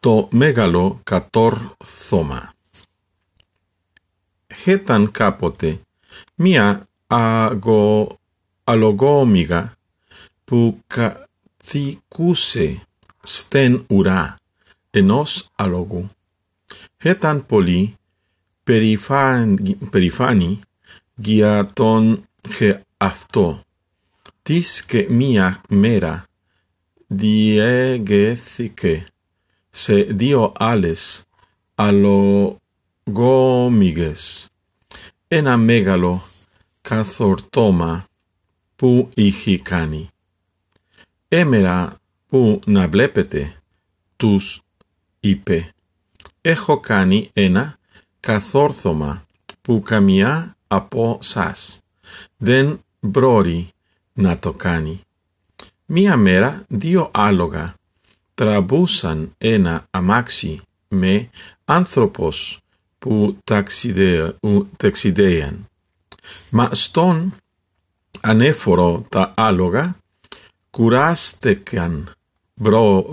το μέγαλο κατόρθωμα. Χέταν κάποτε μία αγω, αλογόμηγα που καθηκούσε στεν ουρά ενός αλογού. Χέταν πολύ περηφάνη για τον και αυτό. Της και μία μέρα διέγεθηκε σε δύο άλλες αλογόμηγες ένα μέγαλο καθορτώμα που είχε κάνει. Έμερα που να βλέπετε, τους είπε, έχω κάνει ένα καθόρθωμα που καμιά από σας δεν μπορεί να το κάνει. Μία μέρα δύο άλογα τραβούσαν ένα αμάξι με άνθρωπος που ταξιδέαν. Μα στον ανέφορο τα άλογα κουράστηκαν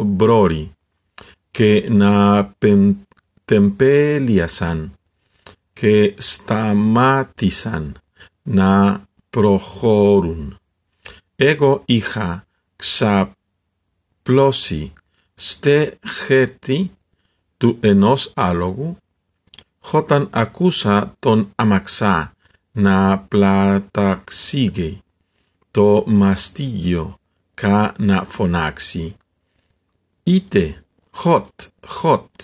μπρόρι και να τεμπέλιασαν και σταμάτησαν να προχωρούν. Εγώ είχα ξαπλώσει στε χέρτη του ενός άλογου, όταν ακούσα τον αμαξά να πλαταξίγει το μαστίγιο κα να φωνάξει. Είτε, χωτ, χωτ.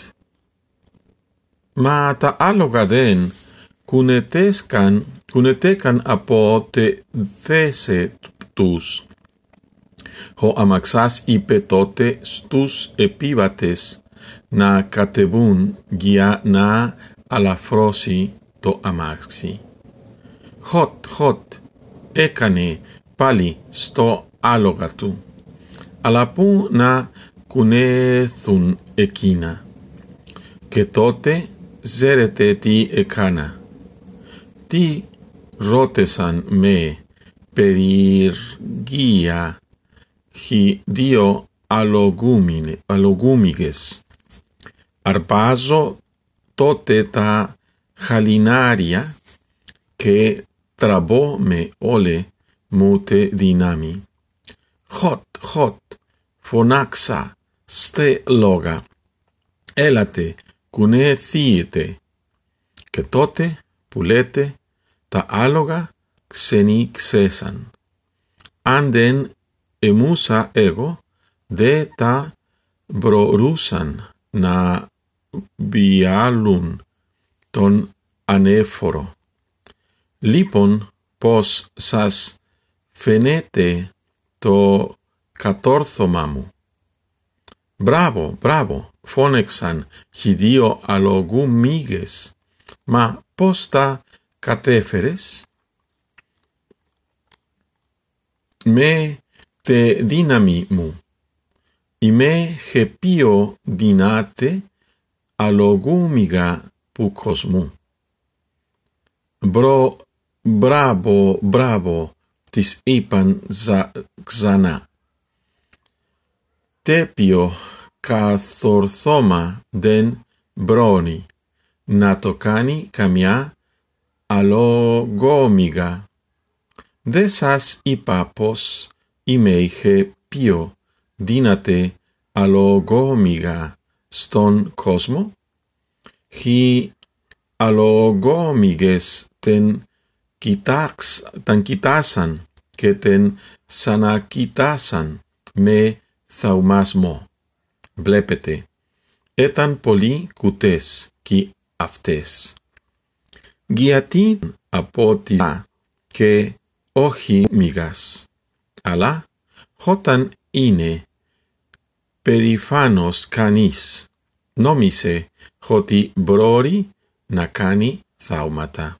Μα τα άλογα δεν κουνετέσκαν, κουνετέκαν από τε θέσε τους ο αμαξάς είπε τότε στους επίβατες να κατεβούν για να αλαφρώσει το αμάξι. Χωτ, χωτ, έκανε πάλι στο άλογα του, αλλά πού να κουνέθουν εκείνα. Και τότε ζέρετε τι έκανα. Τι ρώτησαν με περιεργία χι δύο αλογούμιγες. Αρπάζω τότε τα χαλινάρια και τραμπώ με όλε μου τε δυνάμει. Χωτ, χωτ, φωνάξα, στε λόγα. Έλατε, κουνεθείτε. Και τότε που λέτε τα άλογα ξενήξεσαν. Αν δεν εμούσα εγώ, δε τα μπορούσαν να βιάλουν τον ανέφορο. Λοιπόν, πως σας φαίνεται το κατόρθωμα μου. Μπράβο, μπράβο, φώνεξαν οι δύο αλογού μύγες. Μα πώς τα κατέφερες; Με te dinamimu. Ime hepio dinate alogumiga pukosmu. Bro bravo bravo tis ipan za xana. Tepio kathorthoma den broni. Natokani kamia alogomiga. Desas ipapos καμιά αλογόμιγα. Δε σας είπα πως είμαι είχε πιο δύναται αλογόμιγα στον κόσμο. Χι αλογόμιγες τεν κοιτάξ, ταν κοιτάσαν και τεν σανακοιτάσαν με θαυμασμό. Βλέπετε, ήταν πολύ κουτές και αυτές. Γιατί από τη και όχι μηγάς αλλά όταν είναι περηφάνος κανείς, νόμισε ότι μπορεί να κάνει θαύματα.